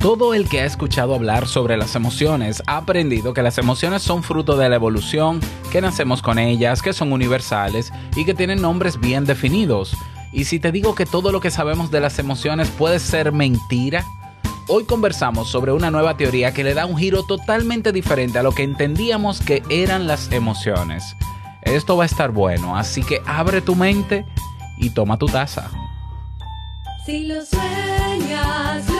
Todo el que ha escuchado hablar sobre las emociones ha aprendido que las emociones son fruto de la evolución, que nacemos con ellas, que son universales y que tienen nombres bien definidos. Y si te digo que todo lo que sabemos de las emociones puede ser mentira, hoy conversamos sobre una nueva teoría que le da un giro totalmente diferente a lo que entendíamos que eran las emociones. Esto va a estar bueno, así que abre tu mente y toma tu taza. Si lo sueñas,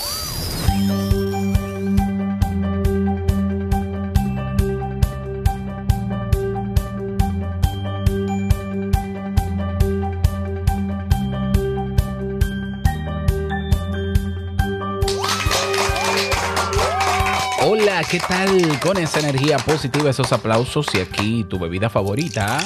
¿Qué tal? Con esa energía positiva, esos aplausos y aquí tu bebida favorita.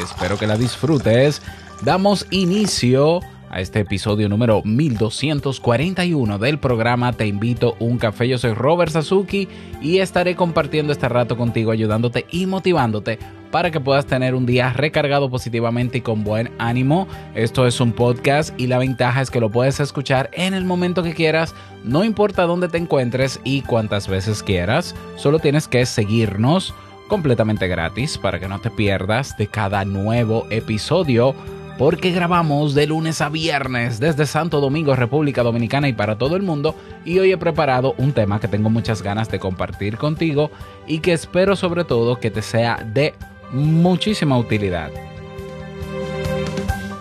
Espero que la disfrutes. Damos inicio a este episodio número 1241 del programa Te invito un café. Yo soy Robert Sasuki y estaré compartiendo este rato contigo, ayudándote y motivándote para que puedas tener un día recargado positivamente y con buen ánimo. Esto es un podcast y la ventaja es que lo puedes escuchar en el momento que quieras, no importa dónde te encuentres y cuántas veces quieras. Solo tienes que seguirnos completamente gratis para que no te pierdas de cada nuevo episodio. Porque grabamos de lunes a viernes desde Santo Domingo, República Dominicana y para todo el mundo. Y hoy he preparado un tema que tengo muchas ganas de compartir contigo y que espero sobre todo que te sea de muchísima utilidad.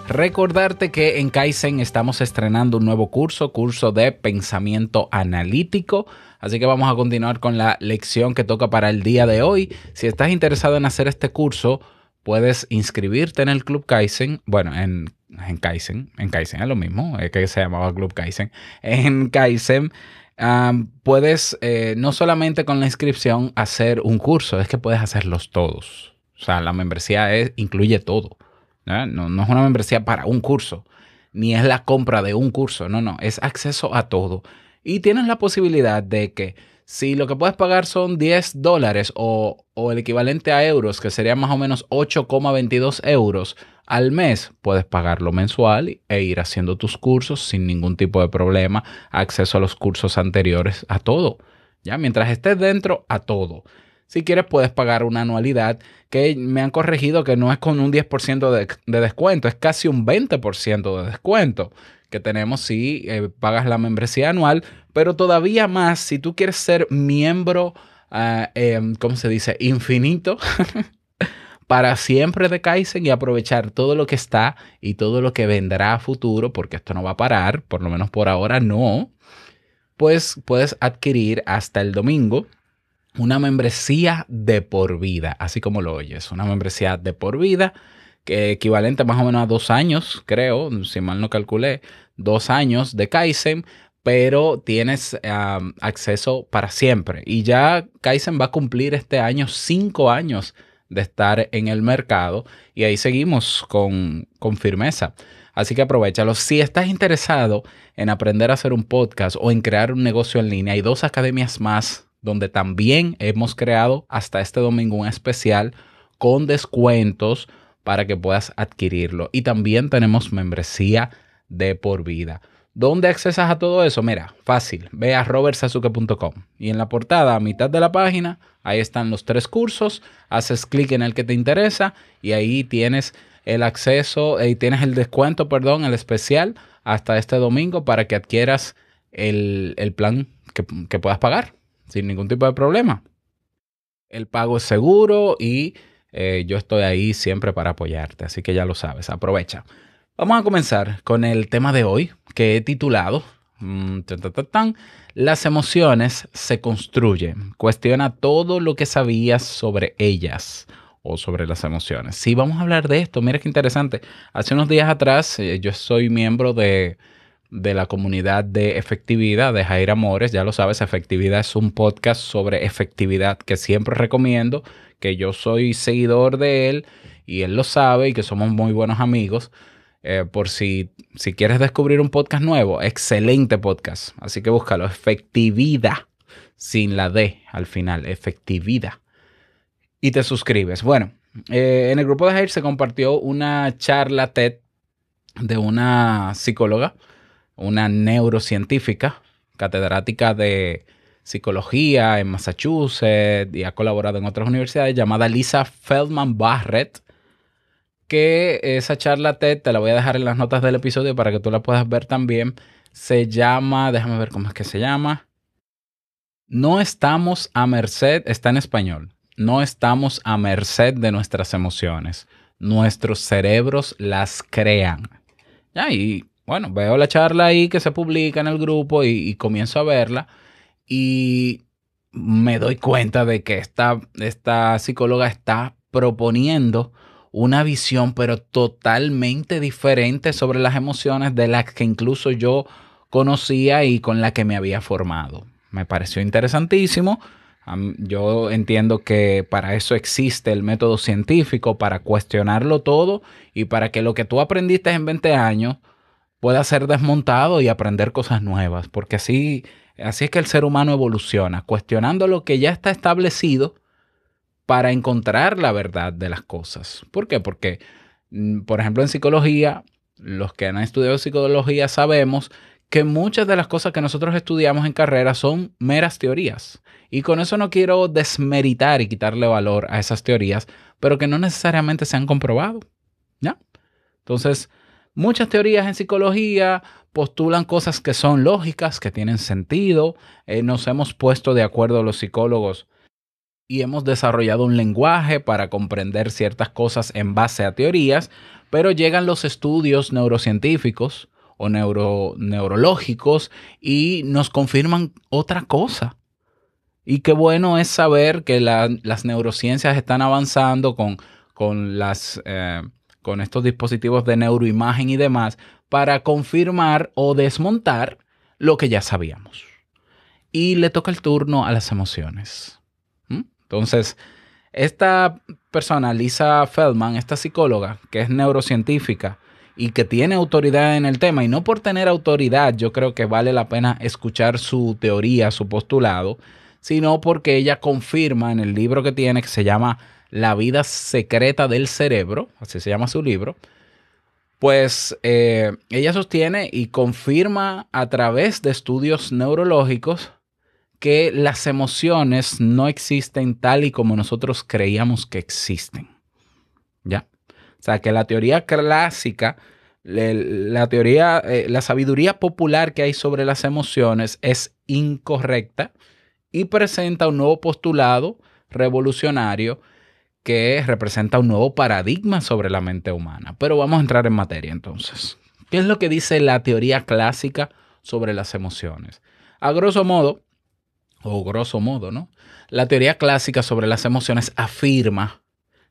Recordarte que en Kaizen estamos estrenando un nuevo curso, curso de pensamiento analítico. Así que vamos a continuar con la lección que toca para el día de hoy. Si estás interesado en hacer este curso, puedes inscribirte en el Club Kaizen. Bueno, en, en Kaizen, en Kaizen es lo mismo, es que se llamaba Club Kaizen. En Kaizen puedes eh, no solamente con la inscripción hacer un curso, es que puedes hacerlos todos. O sea, la membresía es, incluye todo. ¿no? No, es una membresía para un curso, ni es la compra de un curso, no, no, es acceso a todo. Y tienes la posibilidad de que si lo que puedes pagar son 10 dólares o, o el equivalente a euros, que sería más o menos 8,22 euros al mes, puedes pagarlo mensual e ir haciendo tus cursos sin ningún tipo de problema, acceso a los cursos anteriores, a todo. Ya, mientras estés dentro, a todo. Si quieres, puedes pagar una anualidad que me han corregido que no es con un 10% de, de, descuento, es casi un 20% de descuento que tenemos si eh, pagas la membresía anual, pero todavía más si tú quieres ser miembro, uh, ¿cómo se dice? Infinito. para siempre de Kaizen y aprovechar todo lo que está y todo lo que vendrá a futuro, porque esto no va a parar, por lo menos por ahora no, pues puedes adquirir hasta el domingo una membresía de por vida, así como lo oyes, una membresía de por vida que equivalente más o menos a dos años, creo, si mal no calculé, dos años de Kaizen, pero tienes acceso para siempre. Y ya Kaizen va a cumplir este año cinco años de estar en el mercado y ahí seguimos con, con firmeza. Así que aprovechalo. Si estás interesado en aprender a hacer un podcast o en crear un negocio en línea, hay dos academias más donde también hemos creado hasta este domingo un especial con descuentos para que puedas adquirirlo. Y también tenemos membresía de por vida. ¿Dónde accesas a todo eso? Mira, fácil. Ve a robertsazuke.com y en la portada, a mitad de la página, ahí están los tres cursos. Haces clic en el que te interesa y ahí tienes el acceso y tienes el descuento, perdón, el especial hasta este domingo para que adquieras el, el plan que puedas pagar sin ningún tipo de problema. El pago es seguro y eh, yo estoy ahí siempre para apoyarte, así que ya lo sabes, aprovecha. Vamos a comenzar con el tema de hoy que he titulado Mm. Las emociones se construyen. Cuestiona todo lo que sabías sobre ellas o sobre las emociones. Sí, vamos a hablar de esto. Mira qué interesante. Hace unos días atrás, eh, yo soy miembro de, de la comunidad de efectividad de Jair Amores. Ya lo sabes, efectividad es un podcast sobre efectividad que siempre recomiendo, que yo soy seguidor de él y él lo sabe y que somos muy buenos amigos. Eh, por si, si quieres descubrir un podcast nuevo, excelente podcast. Así que búscalo, efectividad, sin la D al final, efectividad. Y te suscribes. Bueno, eh, en el grupo de Jair se compartió una charla TED de una psicóloga, una neurocientífica, catedrática de psicología en Massachusetts y ha colaborado en otras universidades, llamada Lisa Feldman Barrett que esa charla TED te la voy a dejar en las notas del episodio para que tú la puedas ver también. Se llama, déjame ver cómo es que se llama. No estamos a merced, está en español. No estamos a merced de nuestras emociones. Nuestros cerebros las crean. Ya, y bueno, veo la charla ahí que se publica en el grupo y, comienzo a verla. Y me doy cuenta de que esta, esta psicóloga está proponiendo una visión pero totalmente diferente sobre las emociones de las que incluso yo conocía y con la que me había formado. Me pareció interesantísimo. Yo entiendo que para eso existe el método científico, para cuestionarlo todo y para que lo que tú aprendiste en 20 años pueda ser desmontado y aprender cosas nuevas, porque así, así es que el ser humano evoluciona, cuestionando lo que ya está establecido para encontrar la verdad de las cosas. ¿Por qué? Porque, mm, por ejemplo, en psicología, los que han estudiado psicología sabemos que muchas de las cosas que nosotros estudiamos en carrera son meras teorías. Y con eso no quiero desmeritar y quitarle valor a esas teorías, pero que no necesariamente se han comprobado. ¿Ya? Entonces, muchas teorías en psicología postulan cosas que son lógicas, que tienen sentido. Eh, nos hemos puesto de acuerdo los psicólogos y hemos desarrollado un lenguaje para comprender ciertas cosas en base a teorías, pero llegan los estudios neurocientíficos o neuro- neurológicos y nos confirman otra cosa. Y qué bueno es saber que la- las neurociencias están avanzando con, con, las, eh, con estos dispositivos de neuroimagen y demás para confirmar o desmontar lo que ya sabíamos. Y le toca el turno a las emociones. ¿Mm? Entonces, esta persona, Lisa Feldman, esta psicóloga, que es neurocientífica y que tiene autoridad en el tema, y no por tener autoridad, yo creo que vale la pena escuchar su teoría, su postulado, sino porque ella confirma en el libro que tiene, que se llama La vida secreta del cerebro, así se llama su libro, pues eh, ella sostiene y confirma a través de estudios neurológicos que las emociones no existen tal y como nosotros creíamos que existen. ¿Ya? O sea, que la teoría clásica, la teoría, eh, la sabiduría popular que hay sobre las emociones es incorrecta y presenta un nuevo postulado revolucionario que representa un nuevo paradigma sobre la mente humana. Pero vamos a entrar en materia entonces. ¿Qué es lo que dice la teoría clásica sobre las emociones? A grosso modo, o grosso modo, ¿no? La teoría clásica sobre las emociones afirma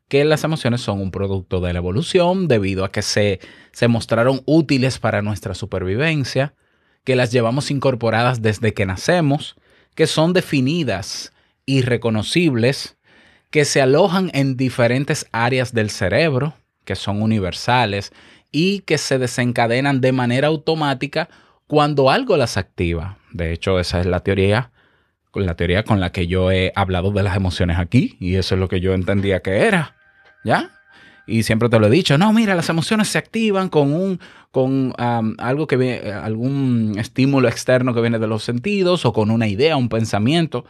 que las emociones son un producto de la evolución debido a que se, se mostraron útiles para nuestra supervivencia, que las llevamos incorporadas desde que nacemos, que son definidas y reconocibles, que se alojan en diferentes áreas del cerebro, que son universales, y que se desencadenan de manera automática cuando algo las activa. De hecho, esa es la teoría la teoría con la que yo he hablado de las emociones aquí y eso es lo que yo entendía que era, ¿ya? Y siempre te lo he dicho, no, mira, las emociones se activan con un con algo que algún estímulo externo que viene de los sentidos o con una idea, un pensamiento.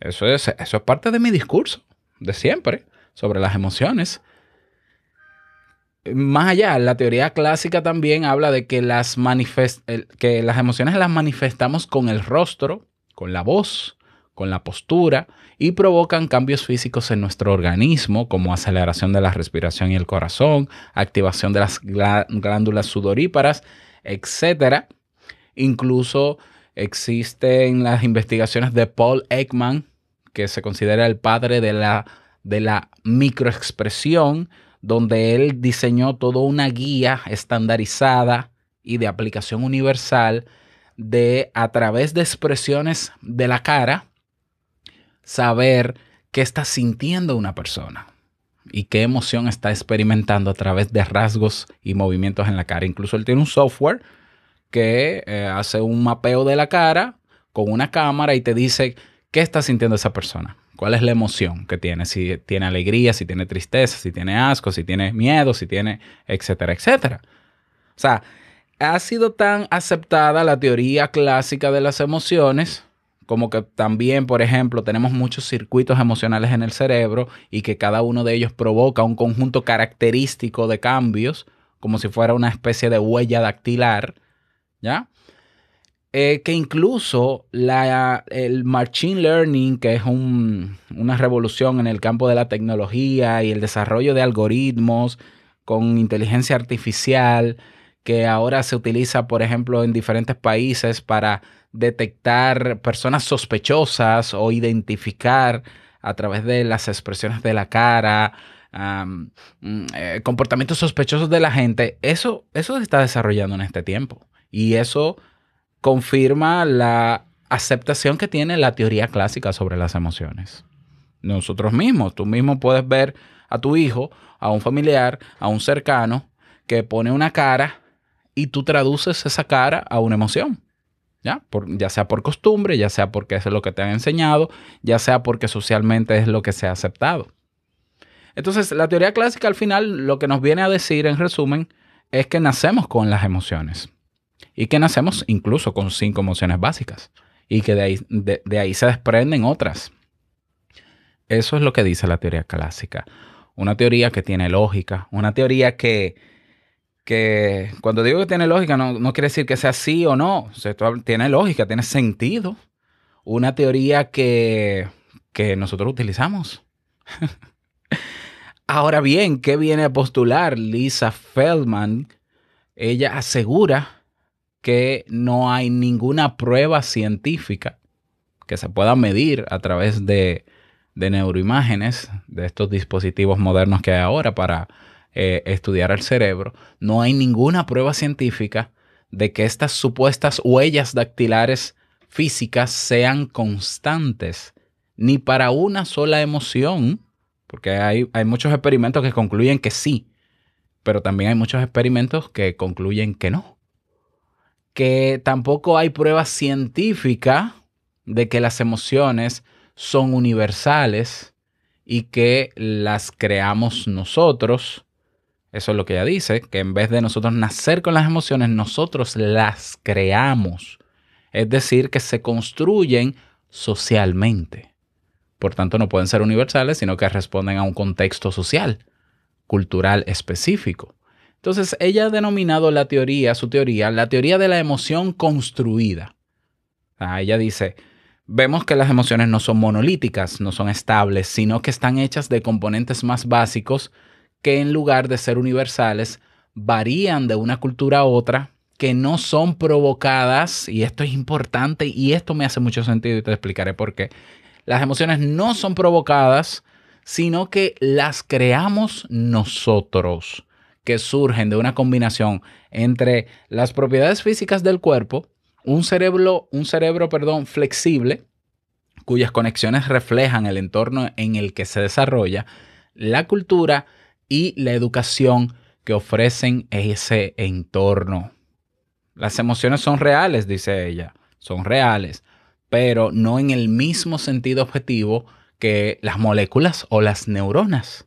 Eso es, eso es parte de mi discurso de siempre sobre las emociones. Más allá, la teoría clásica también habla de que las, que las emociones las manifestamos con el rostro, con la voz, con la postura y provocan cambios físicos en nuestro organismo como aceleración de la respiración y el corazón, activación de las glá- glándulas sudoríparas, etc. Incluso existen las investigaciones de Paul Ekman, que se considera el padre de la, de la microexpresión, donde él diseñó toda una guía estandarizada y de aplicación universal de a través de expresiones de la cara saber qué está sintiendo una persona y qué emoción está experimentando a través de rasgos y movimientos en la cara. Incluso él tiene un software que eh, hace un mapeo de la cara con una cámara y te dice qué está sintiendo esa persona, cuál es la emoción que tiene, si tiene alegría, si tiene tristeza, si tiene asco, si tiene miedo, si tiene, etcétera, etcétera. O sea, ha sido tan aceptada la teoría clásica de las emociones como que también, por ejemplo, tenemos muchos circuitos emocionales en el cerebro y que cada uno de ellos provoca un conjunto característico de cambios, como si fuera una especie de huella dactilar, ¿ya? Eh, que incluso el Machine Learning, que es un- una revolución en el campo de la tecnología y el desarrollo de algoritmos con inteligencia artificial, que ahora se utiliza, por ejemplo, en diferentes países para detectar personas sospechosas o identificar a través de las expresiones de la cara, mm, eh, comportamientos sospechosos de la gente, eso, eso se está desarrollando en este tiempo. Y eso confirma la aceptación que tiene la teoría clásica sobre las emociones. Nosotros mismos, tú mismo puedes ver a tu hijo, a un familiar, a un cercano, que pone una cara y tú traduces esa cara a una emoción. ¿Ya? Por- ya sea por costumbre, ya sea porque es lo que te han enseñado, ya sea porque socialmente es lo que se ha aceptado. Entonces, la teoría clásica al final lo que nos viene a decir, en resumen, es que nacemos con las emociones y que nacemos incluso con cinco emociones básicas y que de ahí, se desprenden otras. Eso es lo que dice la teoría clásica. Una teoría que tiene lógica, una teoría que, que cuando digo que tiene lógica no, no quiere decir que sea sí o no, O sea, tiene lógica, tiene sentido. Una teoría que, que nosotros utilizamos. Ahora bien, ¿qué viene a postular Lisa Feldman? Ella asegura que no hay ninguna prueba científica que se pueda medir a través de, de neuroimágenes, de estos dispositivos modernos que hay ahora para eh, estudiar el cerebro. No hay ninguna prueba científica de que estas supuestas huellas dactilares físicas sean constantes, ni para una sola emoción, porque hay, hay muchos experimentos que concluyen que sí, pero también hay muchos experimentos que concluyen que no. Que tampoco hay prueba científica de que las emociones son universales y que las creamos nosotros. Eso es lo que ella dice, que en vez de nosotros nacer con las emociones, nosotros las creamos. Es decir, que se construyen socialmente. Por tanto, no pueden ser universales, sino que responden a un contexto social, cultural específico. Entonces, ella ha denominado la teoría, su teoría, la teoría de la emoción construida. Ah, ella dice, vemos que las emociones no son monolíticas, no son estables, sino que están hechas de componentes más básicos que en lugar de ser universales, varían de una cultura a otra, que no son provocadas, y esto es importante y esto me hace mucho sentido y te explicaré por qué. Las emociones no son provocadas, sino que las creamos nosotros, que surgen de una combinación entre las propiedades físicas del cuerpo, un cerebro, un cerebro, perdón, flexible, cuyas conexiones reflejan el entorno en el que se desarrolla, la cultura y la educación que ofrecen ese entorno. Las emociones son reales, dice ella, son reales, pero no en el mismo sentido objetivo que las moléculas o las neuronas.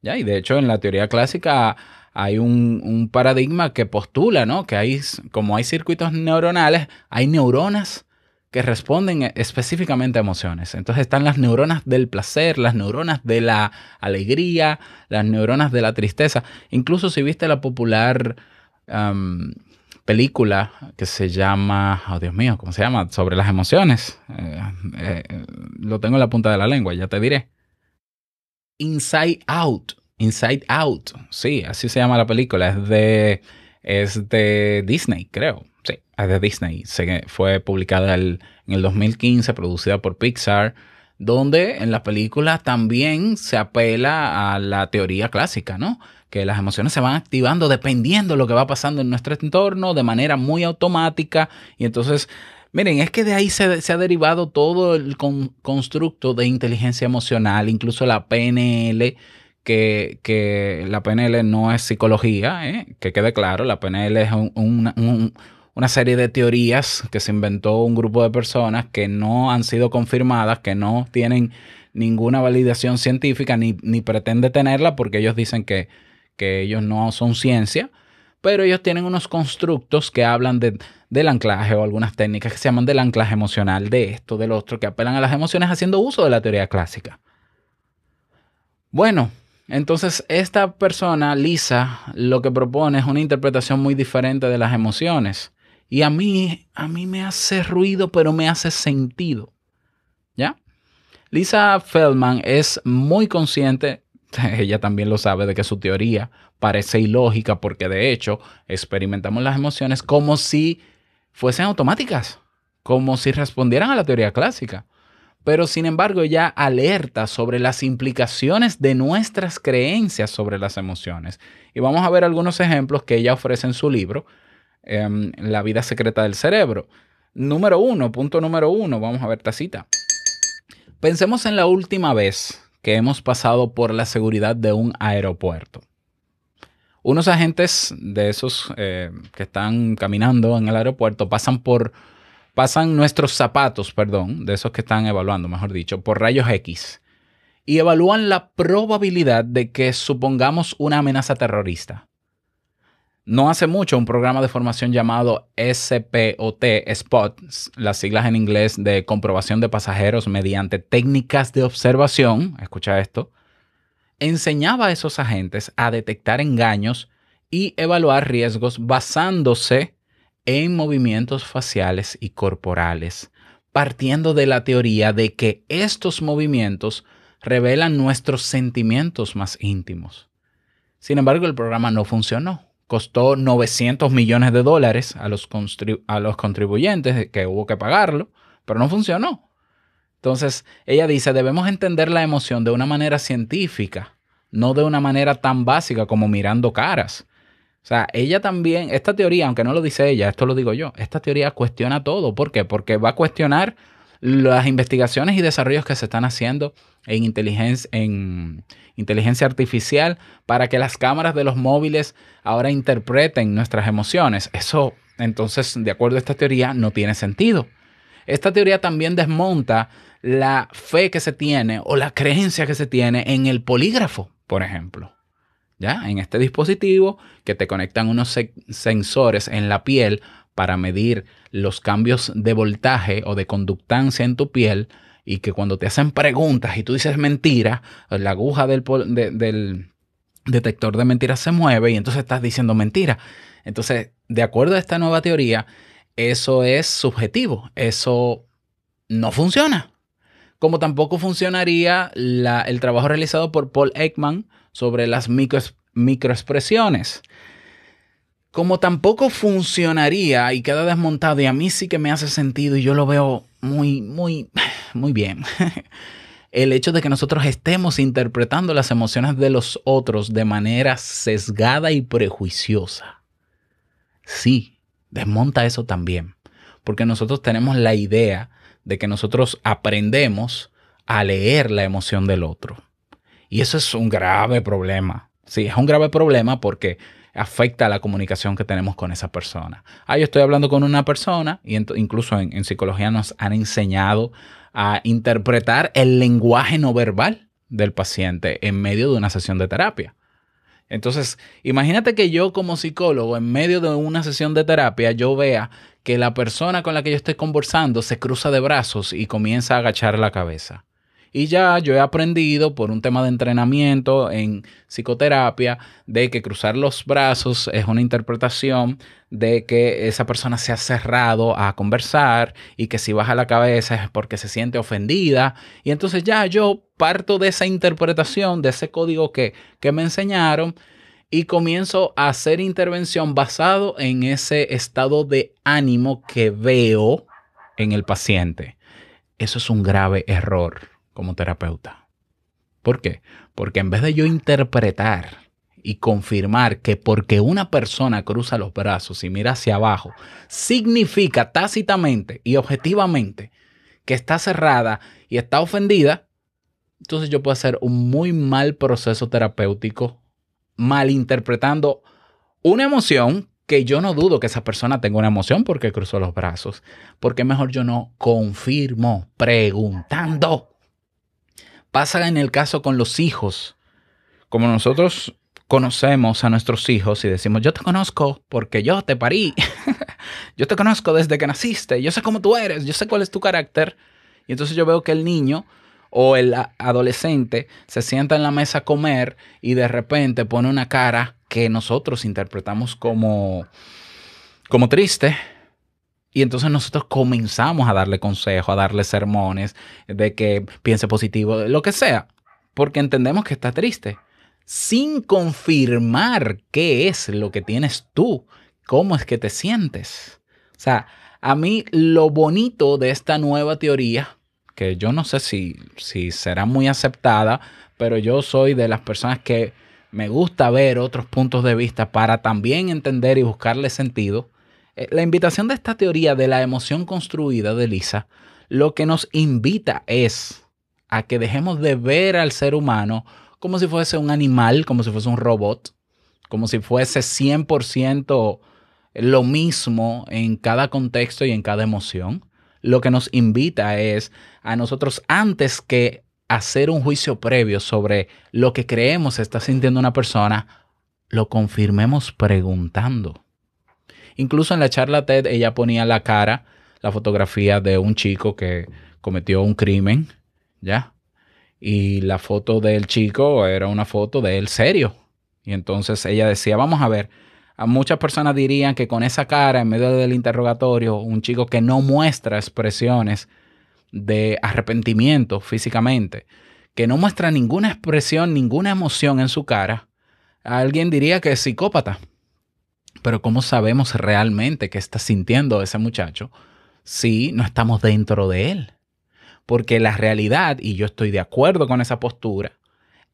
¿Ya? Y de hecho en la teoría clásica hay un, paradigma que postula, ¿no? Que hay, como hay circuitos neuronales, hay neuronas que responden específicamente a emociones. Entonces están las neuronas del placer, las neuronas de la alegría, las neuronas de la tristeza. Incluso si viste la popular película que se llama, oh Dios mío, ¿cómo se llama? Sobre las emociones. Eh, eh, lo tengo en la punta de la lengua, ya te diré. Inside Out. Inside Out. Sí, así se llama la película. Es de, es de Disney, creo. Sí, es de Disney. Fue publicada en el 2015, producida por Pixar, donde en la película también se apela a la teoría clásica, ¿no? Que las emociones se van activando dependiendo de lo que va pasando en nuestro entorno de manera muy automática. Y entonces, miren, es que de ahí se, se ha derivado todo el con- constructo de inteligencia emocional, incluso la PNL, que, la PNL no es psicología, ¿eh? que quede claro, la PNL es un- un- un- una serie de teorías que se inventó un grupo de personas que no han sido confirmadas, que no tienen ninguna validación científica ni, ni pretende tenerla porque ellos dicen que, que ellos no son ciencia, pero ellos tienen unos constructos que hablan de- del anclaje o algunas técnicas que se llaman del anclaje emocional, de esto, del otro, que apelan a las emociones haciendo uso de la teoría clásica. Bueno, entonces esta persona, Lisa, lo que propone es una interpretación muy diferente de las emociones. Y a mí, a mí me hace ruido, pero me hace sentido. ¿Ya? Lisa Feldman es muy consciente, ella también lo sabe, de que su teoría parece ilógica porque de hecho experimentamos las emociones como si fuesen automáticas, como si respondieran a la teoría clásica. Pero sin embargo ella alerta sobre las implicaciones de nuestras creencias sobre las emociones. Y vamos a ver algunos ejemplos que ella ofrece en su libro, em, La vida secreta del cerebro. Número uno, punto número uno, vamos a ver esta cita. Pensemos en la última vez que hemos pasado por la seguridad de un aeropuerto. Unos agentes de esos eh, que están caminando en el aeropuerto pasan por pasan nuestros zapatos, perdón, de esos que están evaluando, mejor dicho, por rayos X y evalúan la probabilidad de que supongamos una amenaza terrorista. No hace mucho un programa de formación llamado SPOT, SPOT, las siglas en inglés de comprobación de pasajeros mediante técnicas de observación, escucha esto, enseñaba a esos agentes a detectar engaños y evaluar riesgos basándose en movimientos faciales y corporales, partiendo de la teoría de que estos movimientos revelan nuestros sentimientos más íntimos. Sin embargo, el programa no funcionó. Costó 900 millones de dólares a los, a los contribuyentes que hubo que pagarlo, pero no funcionó. Entonces, ella dice, debemos entender la emoción de una manera científica, no de una manera tan básica como mirando caras. O sea, ella también, esta teoría, aunque no lo dice ella, esto lo digo yo, esta teoría cuestiona todo. ¿Por qué? Porque va a cuestionar las investigaciones y desarrollos que se están haciendo en inteligencia, en inteligencia artificial para que las cámaras de los móviles ahora interpreten nuestras emociones. Eso, entonces, de acuerdo a esta teoría, no tiene sentido. Esta teoría también desmonta la fe que se tiene o la creencia que se tiene en el polígrafo, por ejemplo. ¿Ya? En este dispositivo que te conectan unos se- sensores en la piel para medir los cambios de voltaje o de conductancia en tu piel y que cuando te hacen preguntas y tú dices mentira, la aguja del, del detector de mentiras se mueve y entonces estás diciendo mentira. Entonces, de acuerdo a esta nueva teoría, eso es subjetivo, eso no funciona. Como tampoco funcionaría el trabajo realizado por Paul Ekman sobre las microexpresiones. Como tampoco funcionaría y queda desmontado y a mí sí que me hace sentido y yo lo veo muy, muy, muy bien. El hecho de que nosotros estemos interpretando las emociones de los otros de manera sesgada y prejuiciosa. Sí, desmonta eso también. Porque nosotros tenemos la idea de que nosotros aprendemos a leer la emoción del otro. Y eso es un grave problema. Sí, es un grave problema porque afecta a la comunicación que tenemos con esa persona. Ah, yo estoy hablando con una persona y incluso en psicología nos han enseñado a interpretar el lenguaje no verbal del paciente en medio de una sesión de terapia. Entonces, imagínate que yo como psicólogo, en medio de una sesión de terapia, yo vea que la persona con la que yo estoy conversando se cruza de brazos y comienza a agachar la cabeza. Y ya yo he aprendido por un tema de entrenamiento en psicoterapia de que cruzar los brazos es una interpretación de que esa persona se ha cerrado a conversar y que si baja la cabeza es porque se siente ofendida. Y entonces ya yo parto de esa interpretación, de ese código que, que me enseñaron y comienzo a hacer intervención basado en ese estado de ánimo que veo en el paciente. Eso es un grave error como terapeuta. ¿Por qué? Porque en vez de yo interpretar y confirmar que porque una persona cruza los brazos y mira hacia abajo, significa tácitamente y objetivamente que está cerrada y está ofendida, entonces yo puedo hacer un muy mal proceso terapéutico malinterpretando una emoción que yo no dudo que esa persona tenga una emoción porque cruzó los brazos. Porque mejor yo no confirmo preguntando. Pasa en el caso con los hijos. Como nosotros conocemos a nuestros hijos y decimos, yo te conozco porque yo te parí. yo te conozco desde que naciste. Yo sé cómo tú eres. Yo sé cuál es tu carácter. Y entonces yo veo que el niño o el adolescente se sienta en la mesa a comer y de repente pone una cara que nosotros interpretamos como, como triste. Y entonces nosotros comenzamos a darle consejos, a darle sermones de que piense positivo, lo que sea, porque entendemos que está triste, sin confirmar qué es lo que tienes tú, cómo es que te sientes. O sea, a mí lo bonito de esta nueva teoría, que yo no sé si, si será muy aceptada, pero yo soy de las personas que me gusta ver otros puntos de vista para también entender y buscarle sentido. Eh, La invitación de esta teoría de la emoción construida de Lisa, lo que nos invita es a que dejemos de ver al ser humano como si fuese un animal, como si fuese un robot, como si fuese 100% lo mismo en cada contexto y en cada emoción. Lo que nos invita es a nosotros antes que hacer un juicio previo sobre lo que creemos está sintiendo una persona, lo confirmemos preguntando. Incluso en la charla TED ella ponía la cara, la fotografía de un chico que cometió un crimen, ¿ya? Y la foto del chico era una foto de él serio. Y entonces ella decía, vamos a ver, a muchas personas dirían que con esa cara en medio del interrogatorio, un chico que no muestra expresiones de arrepentimiento físicamente, que no muestra ninguna expresión, ninguna emoción en su cara, alguien diría que es psicópata. Pero ¿cómo sabemos realmente qué está sintiendo ese muchacho si no estamos dentro de él? Porque la realidad, y yo estoy de acuerdo con esa postura,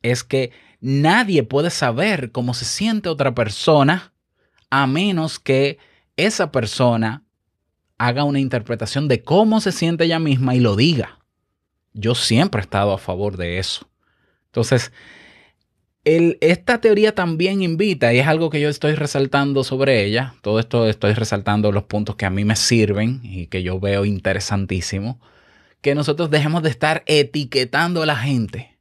es que nadie puede saber cómo se siente otra persona a menos que esa persona haga una interpretación de cómo se siente ella misma y lo diga. Yo siempre he estado a favor de eso. Entonces, esta teoría también invita, y es algo que yo estoy resaltando sobre ella, todo esto estoy resaltando los puntos que a mí me sirven y que yo veo interesantísimo, que nosotros dejemos de estar etiquetando a la gente.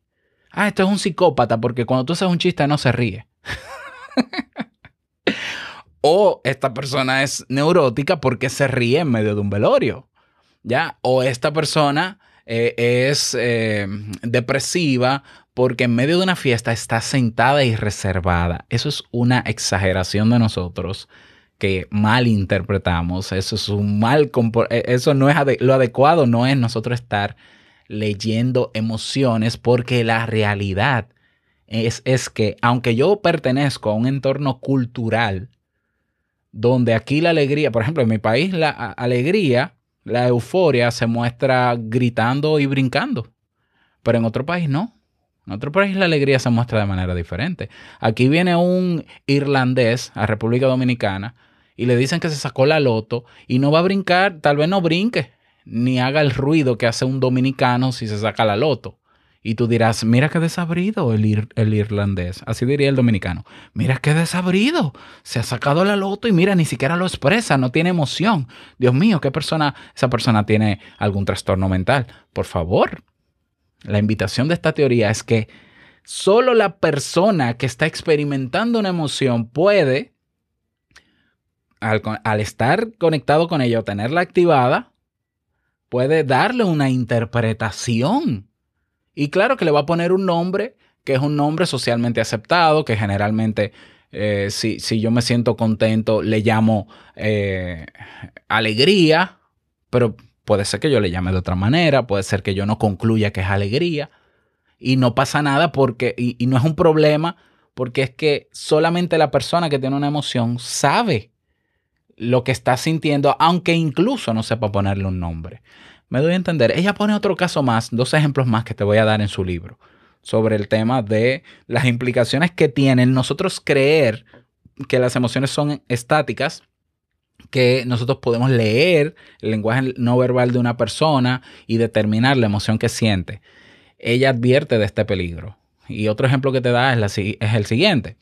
Ah, esto es un psicópata porque cuando tú haces un chiste no se ríe. o esta persona es neurótica porque se ríe en medio de un velorio. ¿Ya? O esta persona eh, es eh, depresiva porque en medio de una fiesta está sentada y reservada. Eso es una exageración de nosotros que mal interpretamos. Eso es un mal eh, Eso no es lo adecuado, no es nosotros estar leyendo emociones porque la realidad es, es que aunque yo pertenezco a un entorno cultural donde aquí la alegría, por ejemplo, en mi país la alegría, la euforia se muestra gritando y brincando, pero en otro país no. En otro país la alegría se muestra de manera diferente. Aquí viene un irlandés a República Dominicana y le dicen que se sacó la loto y no va a brincar, tal vez no brinque, ni haga el ruido que hace un dominicano si se saca la loto. Y tú dirás, mira qué desabrido el, ir- el irlandés. Así diría el dominicano. Mira qué desabrido. Se ha sacado la loto y mira, ni siquiera lo expresa, no tiene emoción. Dios mío, ¿qué persona? Esa persona tiene algún trastorno mental. Por favor. La invitación de esta teoría es que solo la persona que está experimentando una emoción puede, al, estar conectado con ella o tenerla activada, puede darle una interpretación. Y claro que le va a poner un nombre que es un nombre socialmente aceptado, que generalmente eh, si, si yo me siento contento le llamo eh, alegría, pero puede ser que yo le llame de otra manera, puede ser que yo no concluya que es alegría y no pasa nada porque, y, no es un problema porque es que solamente la persona que tiene una emoción sabe lo que está sintiendo, aunque incluso no sepa ponerle un nombre. Me doy a entender. Ella pone otro caso más, dos ejemplos más que te voy a dar en su libro, sobre el tema de las implicaciones que tienen nosotros creer que las emociones son estáticas, que nosotros podemos leer el lenguaje no verbal de una persona y determinar la emoción que siente. Ella advierte de este peligro. Y otro ejemplo que te da es, el siguiente.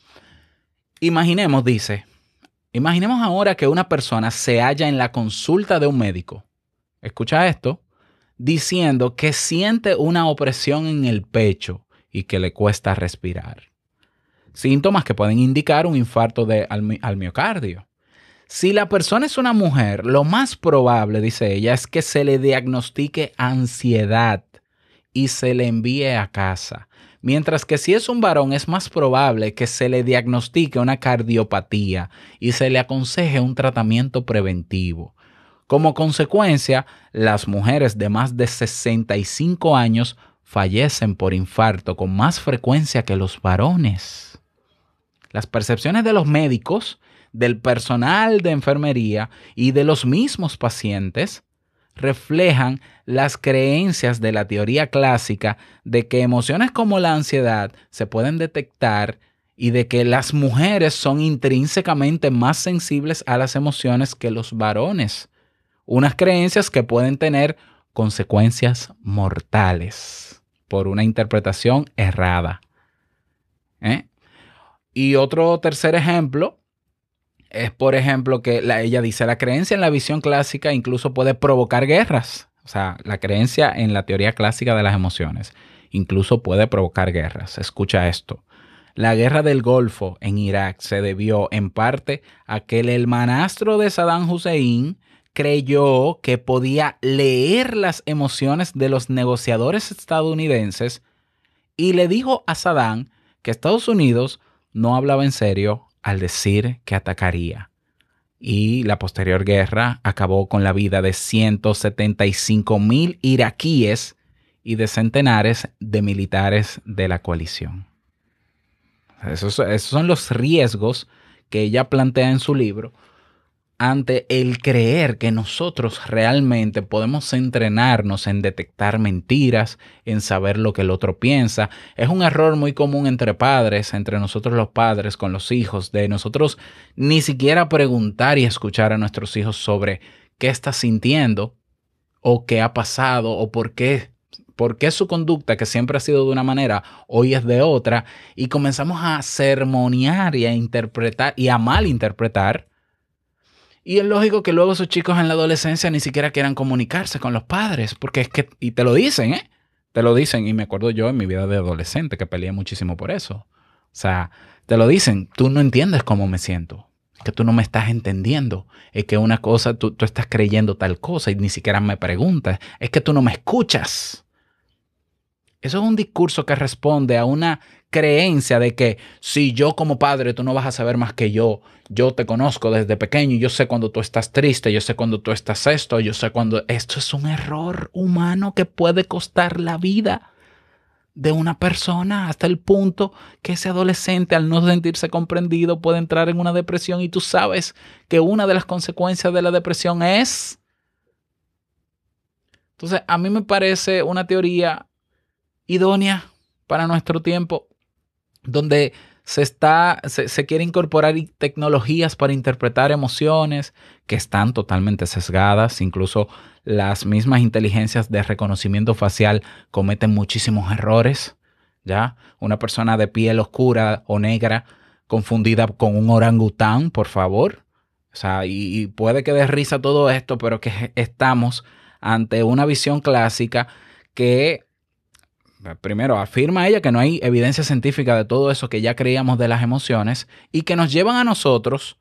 Imaginemos, dice, imaginemos ahora que una persona se halla en la consulta de un médico. Escucha esto, diciendo que siente una opresión en el pecho y que le cuesta respirar. Síntomas que pueden indicar un infarto de, al, al miocardio. Si la persona es una mujer, lo más probable, dice ella, es que se le diagnostique ansiedad y se le envíe a casa. Mientras que si es un varón, es más probable que se le diagnostique una cardiopatía y se le aconseje un tratamiento preventivo. Como consecuencia, las mujeres de más de 65 años fallecen por infarto con más frecuencia que los varones. Las percepciones de los médicos, del personal de enfermería y de los mismos pacientes reflejan las creencias de la teoría clásica de que emociones como la ansiedad se pueden detectar y de que las mujeres son intrínsecamente más sensibles a las emociones que los varones. Unas creencias que pueden tener consecuencias mortales por una interpretación errada. ¿Eh? Y otro tercer ejemplo es, por ejemplo, que la- ella dice, la creencia en la visión clásica incluso puede provocar guerras. O sea, la creencia en la teoría clásica de las emociones incluso puede provocar guerras. Escucha esto. La guerra del Golfo en Irak se debió en parte a que el hermanastro de Saddam Hussein creyó que podía leer las emociones de los negociadores estadounidenses y le dijo a Saddam que Estados Unidos no hablaba en serio al decir que atacaría. Y la posterior guerra acabó con la vida de 175 mil iraquíes y de centenares de militares de la coalición. Esos, esos son los riesgos que ella plantea en su libro ante el creer que nosotros realmente podemos entrenarnos en detectar mentiras, en saber lo que el otro piensa. Es un error muy común entre padres, entre nosotros los padres con los hijos, de nosotros ni siquiera preguntar y escuchar a nuestros hijos sobre qué está sintiendo o qué ha pasado o por qué. ¿Por qué su conducta, que siempre ha sido de una manera, hoy es de otra? Y comenzamos a sermonear y a interpretar y a malinterpretar y es lógico que luego esos chicos en la adolescencia ni siquiera quieran comunicarse con los padres, porque es que, y te lo dicen, ¿eh? Te lo dicen, y me acuerdo yo en mi vida de adolescente que peleé muchísimo por eso. O sea, te lo dicen, tú no entiendes cómo me siento, que tú no me estás entendiendo, es que una cosa, tú, tú estás creyendo tal cosa y ni siquiera me preguntas, es que tú no me escuchas. Eso es un discurso que responde a una creencia de que si yo como padre tú no vas a saber más que yo, yo te conozco desde pequeño yo sé cuando tú estás triste, yo sé cuando tú estás esto, yo sé cuando esto es un error humano que puede costar la vida de una persona hasta el punto que ese adolescente al no sentirse comprendido puede entrar en una depresión y tú sabes que una de las consecuencias de la depresión es... Entonces, a mí me parece una teoría idónea para nuestro tiempo, donde se, está, se, se quiere incorporar tecnologías para interpretar emociones que están totalmente sesgadas, incluso las mismas inteligencias de reconocimiento facial cometen muchísimos errores, ¿ya? Una persona de piel oscura o negra confundida con un orangután, por favor. O sea, y, y puede que dé risa todo esto, pero que estamos ante una visión clásica que primero, afirma ella que no hay evidencia científica de todo eso que ya creíamos de las emociones y que nos llevan a nosotros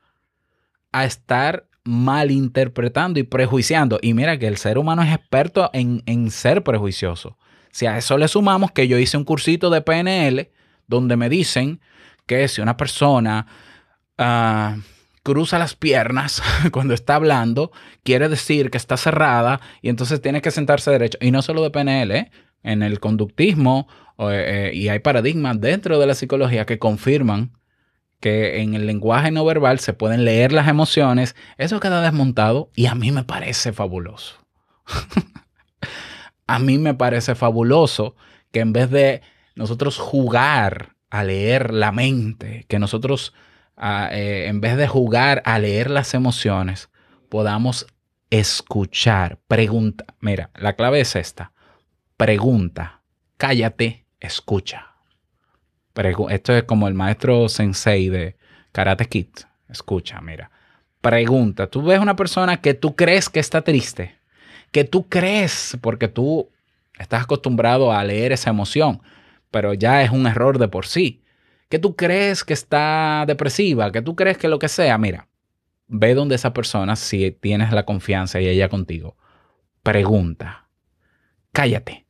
a estar malinterpretando y prejuiciando. Y mira que el ser humano es experto en, en ser prejuicioso. Si a eso le sumamos que yo hice un cursito de PNL donde me dicen que si una persona ah, cruza las piernas cuando está hablando, quiere decir que está cerrada y entonces tiene que sentarse derecho. Y no solo de PNL, ¿eh? En el conductismo o, eh, y hay paradigmas dentro de la psicología que confirman que en el lenguaje no verbal se pueden leer las emociones. Eso queda desmontado y a mí me parece fabuloso. a mí me parece fabuloso que en vez de nosotros jugar a leer la mente, que nosotros a, eh, en vez de jugar a leer las emociones, podamos escuchar, pregunta. Mira, la clave es esta. Pregunta, cállate, escucha. Esto es como el maestro sensei de Karate Kid. Escucha, mira. Pregunta, tú ves una persona que tú crees que está triste, que tú crees porque tú estás acostumbrado a leer esa emoción, pero ya es un error de por sí. Que tú crees que está depresiva, que tú crees que lo que sea, mira, ve donde esa persona si tienes la confianza y ella contigo. Pregunta. Cállate.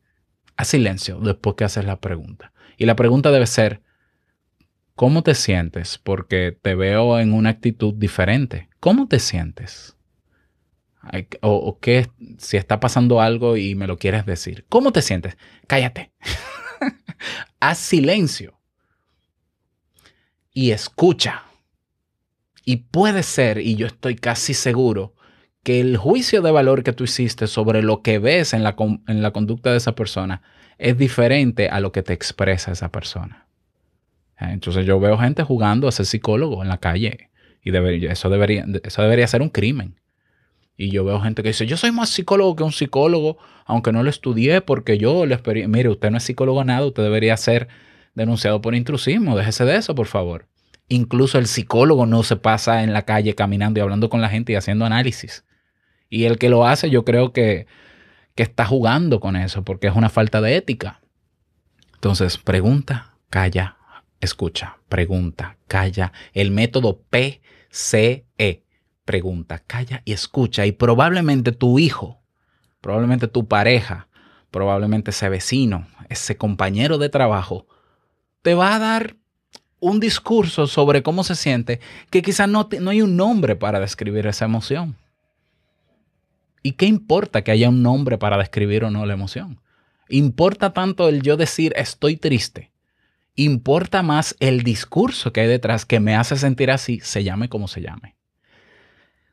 Haz silencio después que haces la pregunta. Y la pregunta debe ser, ¿cómo te sientes? Porque te veo en una actitud diferente. ¿Cómo te sientes? O, o qué, si está pasando algo y me lo quieres decir. ¿Cómo te sientes? Cállate. Haz silencio. Y escucha. Y puede ser, y yo estoy casi seguro, que el juicio de valor que tú hiciste sobre lo que ves en la, en la conducta de esa persona es diferente a lo que te expresa esa persona. Eh, Entonces yo veo gente jugando a ser psicólogo en la calle y debería- eso, debería, eso debería ser un crimen. Y yo veo gente que dice, yo soy más psicólogo que un psicólogo, aunque no lo estudié porque yo lo experiencié. Mire, usted no es psicólogo nada, usted debería ser denunciado por intrusismo. Déjese de eso, por favor. Incluso el psicólogo no se pasa en la calle caminando y hablando con la gente y haciendo análisis. Y el que lo hace, yo creo que, que está jugando con eso porque es una falta de ética. Entonces, pregunta, calla, escucha, pregunta, calla. El método PCE. Pregunta, calla y escucha. Y probablemente tu hijo, probablemente tu pareja, probablemente ese vecino, ese compañero de trabajo, te va a dar un discurso sobre cómo se siente que quizás no, no hay un nombre para describir esa emoción. ¿Y qué importa que haya un nombre para describir o no la emoción? Importa tanto el yo decir estoy triste. Importa más el discurso que hay detrás que me hace sentir así, se llame como se llame.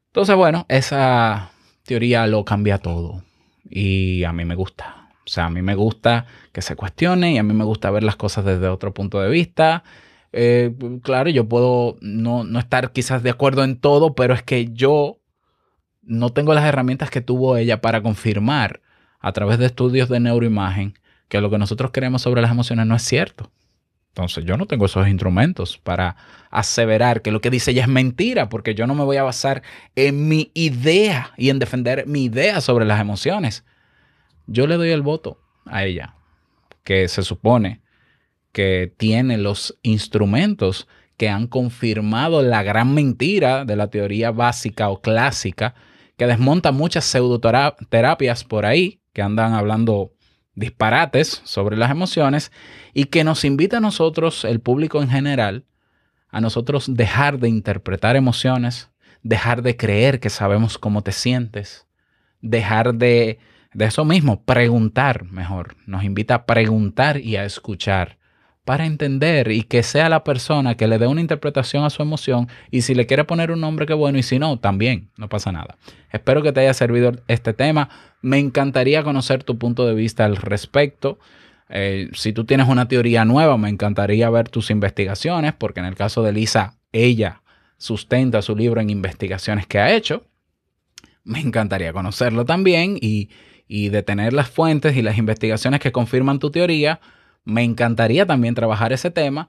Entonces, bueno, esa teoría lo cambia todo. Y a mí me gusta. O sea, a mí me gusta que se cuestione y a mí me gusta ver las cosas desde otro punto de vista. Eh, claro, yo puedo no, no estar quizás de acuerdo en todo, pero es que yo no tengo las herramientas que tuvo ella para confirmar a través de estudios de neuroimagen que lo que nosotros creemos sobre las emociones no es cierto. Entonces yo no tengo esos instrumentos para aseverar que lo que dice ella es mentira, porque yo no me voy a basar en mi idea y en defender mi idea sobre las emociones. Yo le doy el voto a ella, que se supone que tiene los instrumentos que han confirmado la gran mentira de la teoría básica o clásica, que desmonta muchas pseudoterapias por ahí, que andan hablando disparates sobre las emociones y que nos invita a nosotros, el público en general, a nosotros dejar de interpretar emociones, dejar de creer que sabemos cómo te sientes, dejar de, de eso mismo, preguntar mejor. Nos invita a preguntar y a escuchar para entender y que sea la persona que le dé una interpretación a su emoción y si le quiere poner un nombre que bueno y si no, también, no pasa nada. Espero que te haya servido este tema. Me encantaría conocer tu punto de vista al respecto. Eh, si tú tienes una teoría nueva, me encantaría ver tus investigaciones, porque en el caso de Lisa, ella sustenta su libro en investigaciones que ha hecho. Me encantaría conocerlo también y, y de tener las fuentes y las investigaciones que confirman tu teoría. Me encantaría también trabajar ese tema.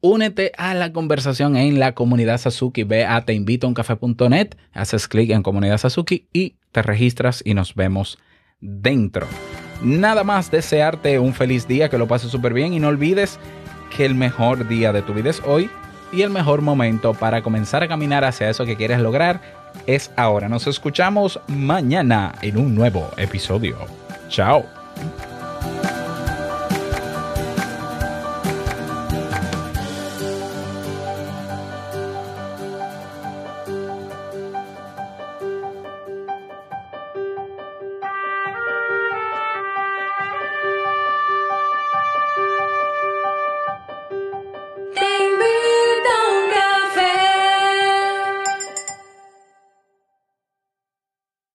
Únete a la conversación en la comunidad Sasuki. Ve a teinvitouncafe.net, haces clic en comunidad Sasuki y te registras y nos vemos dentro. Nada más desearte un feliz día, que lo pases súper bien y no olvides que el mejor día de tu vida es hoy y el mejor momento para comenzar a caminar hacia eso que quieres lograr es ahora. Nos escuchamos mañana en un nuevo episodio. Chao.